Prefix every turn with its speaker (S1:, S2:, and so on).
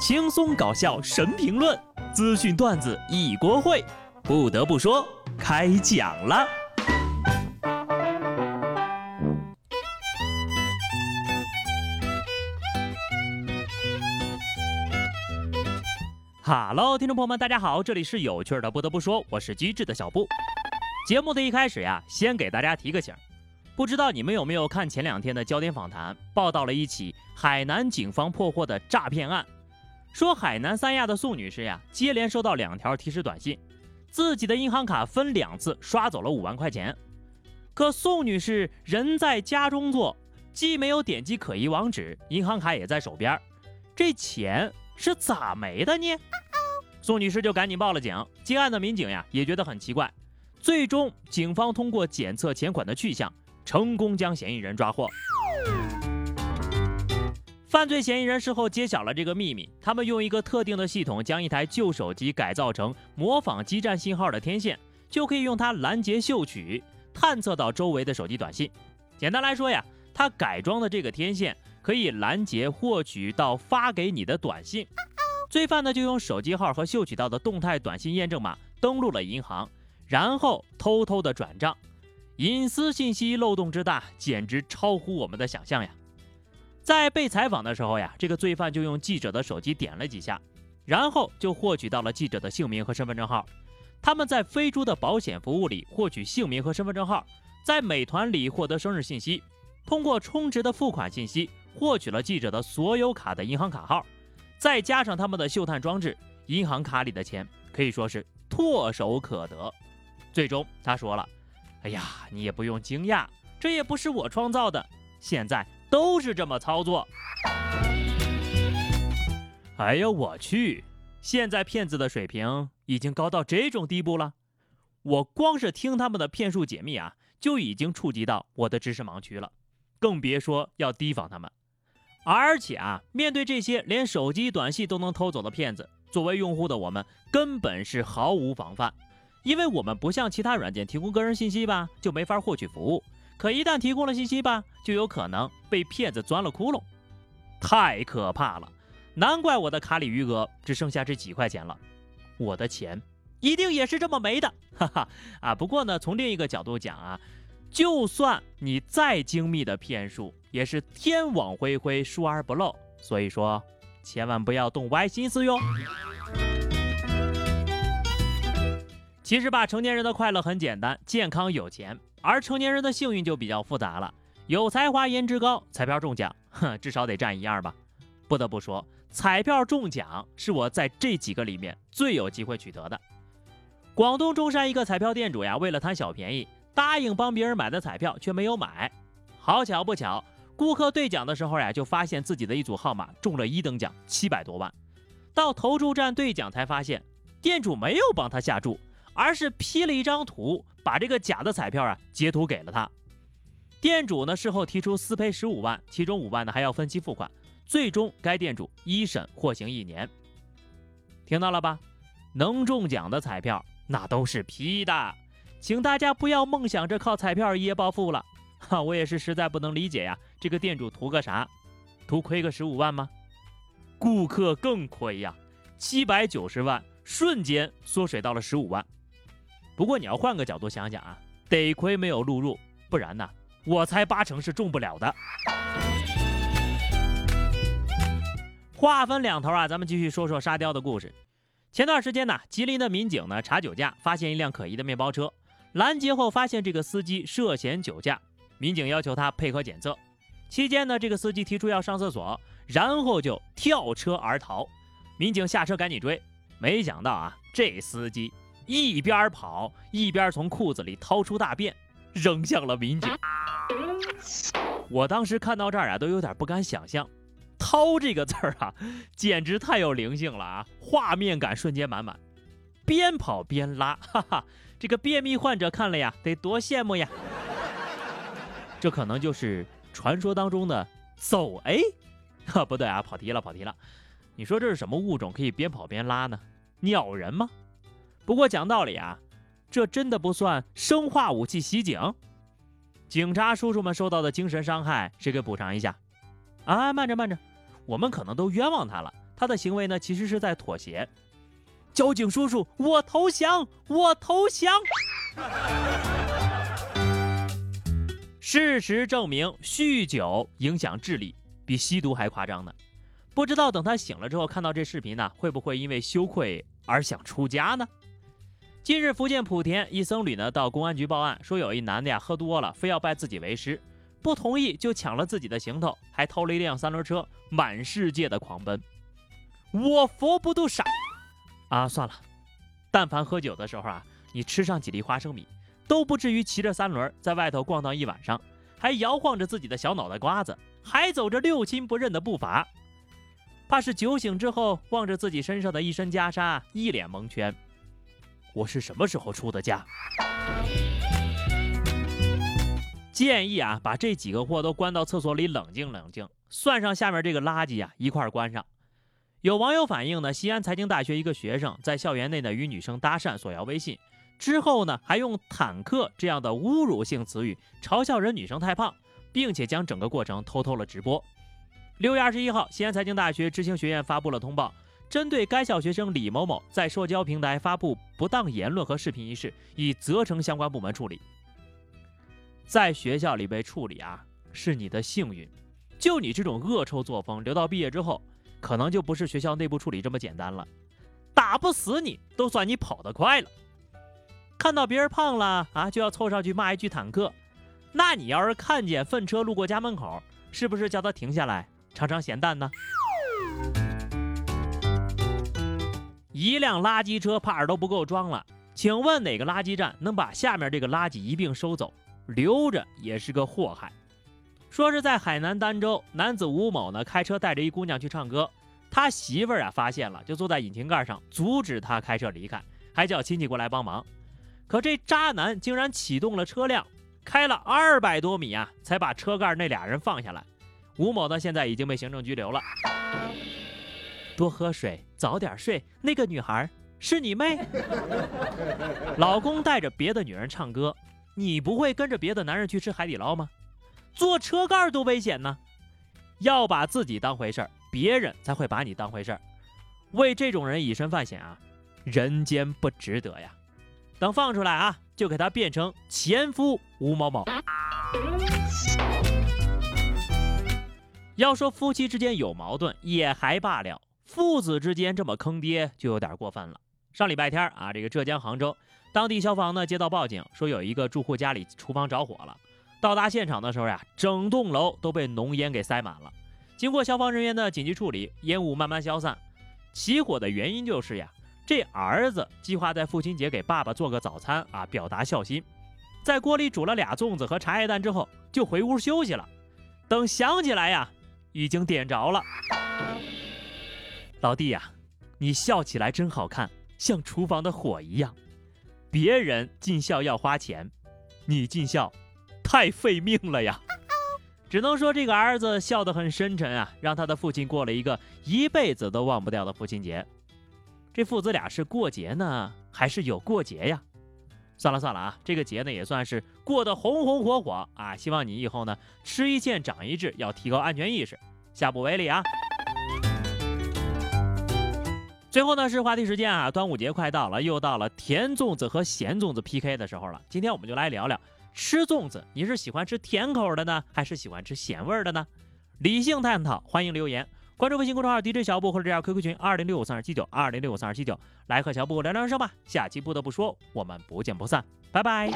S1: 轻松搞笑神评论，资讯段子一锅烩。不得不说，开讲了。哈喽，听众朋友们，大家好，这里是有趣的。不得不说，我是机智的小布。节目的一开始呀，先给大家提个醒。不知道你们有没有看前两天的焦点访谈，报道了一起海南警方破获的诈骗案，说海南三亚的宋女士呀，接连收到两条提示短信，自己的银行卡分两次刷走了五万块钱。可宋女士人在家中坐，既没有点击可疑网址，银行卡也在手边，这钱是咋没的呢？宋女士就赶紧报了警，接案的民警呀也觉得很奇怪，最终警方通过检测钱款的去向。成功将嫌疑人抓获。犯罪嫌疑人事后揭晓了这个秘密，他们用一个特定的系统将一台旧手机改造成模仿基站信号的天线，就可以用它拦截嗅取，探测到周围的手机短信。简单来说呀，它改装的这个天线可以拦截获取到发给你的短信。罪犯呢就用手机号和嗅取到的动态短信验证码登录了银行，然后偷偷的转账。隐私信息漏洞之大，简直超乎我们的想象呀！在被采访的时候呀，这个罪犯就用记者的手机点了几下，然后就获取到了记者的姓名和身份证号。他们在飞猪的保险服务里获取姓名和身份证号，在美团里获得生日信息，通过充值的付款信息获取了记者的所有卡的银行卡号，再加上他们的嗅探装置，银行卡里的钱可以说是唾手可得。最终，他说了。哎呀，你也不用惊讶，这也不是我创造的，现在都是这么操作。哎呀，我去，现在骗子的水平已经高到这种地步了。我光是听他们的骗术解密啊，就已经触及到我的知识盲区了，更别说要提防他们。而且啊，面对这些连手机短信都能偷走的骗子，作为用户的我们根本是毫无防范。因为我们不像其他软件提供个人信息吧，就没法获取服务。可一旦提供了信息吧，就有可能被骗子钻了窟窿，太可怕了！难怪我的卡里余额只剩下这几块钱了，我的钱一定也是这么没的，哈哈啊！不过呢，从另一个角度讲啊，就算你再精密的骗术，也是天网恢恢，疏而不漏。所以说，千万不要动歪心思哟。其实吧，成年人的快乐很简单，健康有钱；而成年人的幸运就比较复杂了，有才华、颜值高，彩票中奖，哼，至少得占一样吧。不得不说，彩票中奖是我在这几个里面最有机会取得的。广东中山一个彩票店主呀，为了贪小便宜，答应帮别人买的彩票却没有买。好巧不巧，顾客兑奖的时候呀，就发现自己的一组号码中了一等奖，七百多万。到投注站兑奖才发现，店主没有帮他下注。而是 P 了一张图，把这个假的彩票啊截图给了他。店主呢事后提出私赔十五万，其中五万呢还要分期付款。最终该店主一审获刑一年。听到了吧？能中奖的彩票那都是 P 的，请大家不要梦想着靠彩票一夜暴富了。哈，我也是实在不能理解呀，这个店主图个啥？图亏个十五万吗？顾客更亏呀，七百九十万瞬间缩水到了十五万。不过你要换个角度想想啊，得亏没有录入，不然呢，我猜八成是中不了的。话分两头啊，咱们继续说说沙雕的故事。前段时间呢，吉林的民警呢查酒驾，发现一辆可疑的面包车，拦截后发现这个司机涉嫌酒驾，民警要求他配合检测。期间呢，这个司机提出要上厕所，然后就跳车而逃。民警下车赶紧追，没想到啊，这司机。一边跑一边从裤子里掏出大便，扔向了民警。我当时看到这儿啊，都有点不敢想象，“掏”这个字儿啊，简直太有灵性了啊！画面感瞬间满满，边跑边拉，哈哈，这个便秘患者看了呀，得多羡慕呀！这可能就是传说当中的走 A，哈，不对啊，跑题了，跑题了。你说这是什么物种可以边跑边拉呢？鸟人吗？不过讲道理啊，这真的不算生化武器袭警。警察叔叔们受到的精神伤害，谁给补偿一下？啊，慢着慢着，我们可能都冤枉他了。他的行为呢其实是在妥协。交警叔叔，我投降，我投降。事实证明，酗酒影响智力，比吸毒还夸张呢。不知道等他醒了之后看到这视频呢，会不会因为羞愧而想出家呢？近日，福建莆田一僧侣呢到公安局报案，说有一男的呀喝多了，非要拜自己为师，不同意就抢了自己的行头，还偷了一辆三轮车，满世界的狂奔。我佛不渡傻啊！算了，但凡喝酒的时候啊，你吃上几粒花生米，都不至于骑着三轮在外头逛荡一晚上，还摇晃着自己的小脑袋瓜子，还走着六亲不认的步伐。怕是酒醒之后，望着自己身上的一身袈裟，一脸蒙圈。我是什么时候出的家？建议啊，把这几个货都关到厕所里冷静冷静，算上下面这个垃圾啊，一块关上。有网友反映呢，西安财经大学一个学生在校园内呢与女生搭讪索要微信，之后呢还用坦克这样的侮辱性词语嘲笑人女生太胖，并且将整个过程偷偷了直播。六月二十一号，西安财经大学知行学院发布了通报，针对该校学生李某某在社交平台发布不当言论和视频一事，已责成相关部门处理。在学校里被处理啊，是你的幸运。就你这种恶臭作风，留到毕业之后，可能就不是学校内部处理这么简单了。打不死你，都算你跑得快了。看到别人胖了啊，就要凑上去骂一句坦克。那你要是看见粪车路过家门口，是不是叫他停下来？尝尝咸淡呢？一辆垃圾车怕是都不够装了，请问哪个垃圾站能把下面这个垃圾一并收走？留着也是个祸害。说是在海南儋州，男子吴某呢开车带着一姑娘去唱歌，他媳妇儿啊发现了，就坐在引擎盖上阻止他开车离开，还叫亲戚过来帮忙。可这渣男竟然启动了车辆，开了二百多米啊，才把车盖那俩人放下来。吴某呢，现在已经被行政拘留了。多喝水，早点睡。那个女孩是你妹？老公带着别的女人唱歌，你不会跟着别的男人去吃海底捞吗？坐车盖多危险呢！要把自己当回事儿，别人才会把你当回事儿。为这种人以身犯险啊，人间不值得呀！等放出来啊，就给他变成前夫吴某某。要说夫妻之间有矛盾也还罢了，父子之间这么坑爹就有点过分了。上礼拜天啊，这个浙江杭州当地消防呢接到报警，说有一个住户家里厨房着火了。到达现场的时候呀，整栋楼都被浓烟给塞满了。经过消防人员的紧急处理，烟雾慢慢消散。起火的原因就是呀，这儿子计划在父亲节给爸爸做个早餐啊，表达孝心。在锅里煮了俩粽子和茶叶蛋之后，就回屋休息了。等想起来呀。已经点着了，老弟呀，你笑起来真好看，像厨房的火一样。别人尽孝要花钱，你尽孝太费命了呀。只能说这个儿子笑得很深沉啊，让他的父亲过了一个一辈子都忘不掉的父亲节。这父子俩是过节呢，还是有过节呀？算了算了啊，这个节呢也算是过得红红火火啊！希望你以后呢吃一堑长一智，要提高安全意识，下不为例啊。最后呢是话题时间啊，端午节快到了，又到了甜粽子和咸粽子 PK 的时候了。今天我们就来聊聊吃粽子，你是喜欢吃甜口的呢，还是喜欢吃咸味的呢？理性探讨，欢迎留言。关注微信公众号 DJ 小布或者加 QQ 群二零六五三二七九二零六五三二七九，来和小布聊聊人生吧。下期不得不说，我们不见不散，拜拜。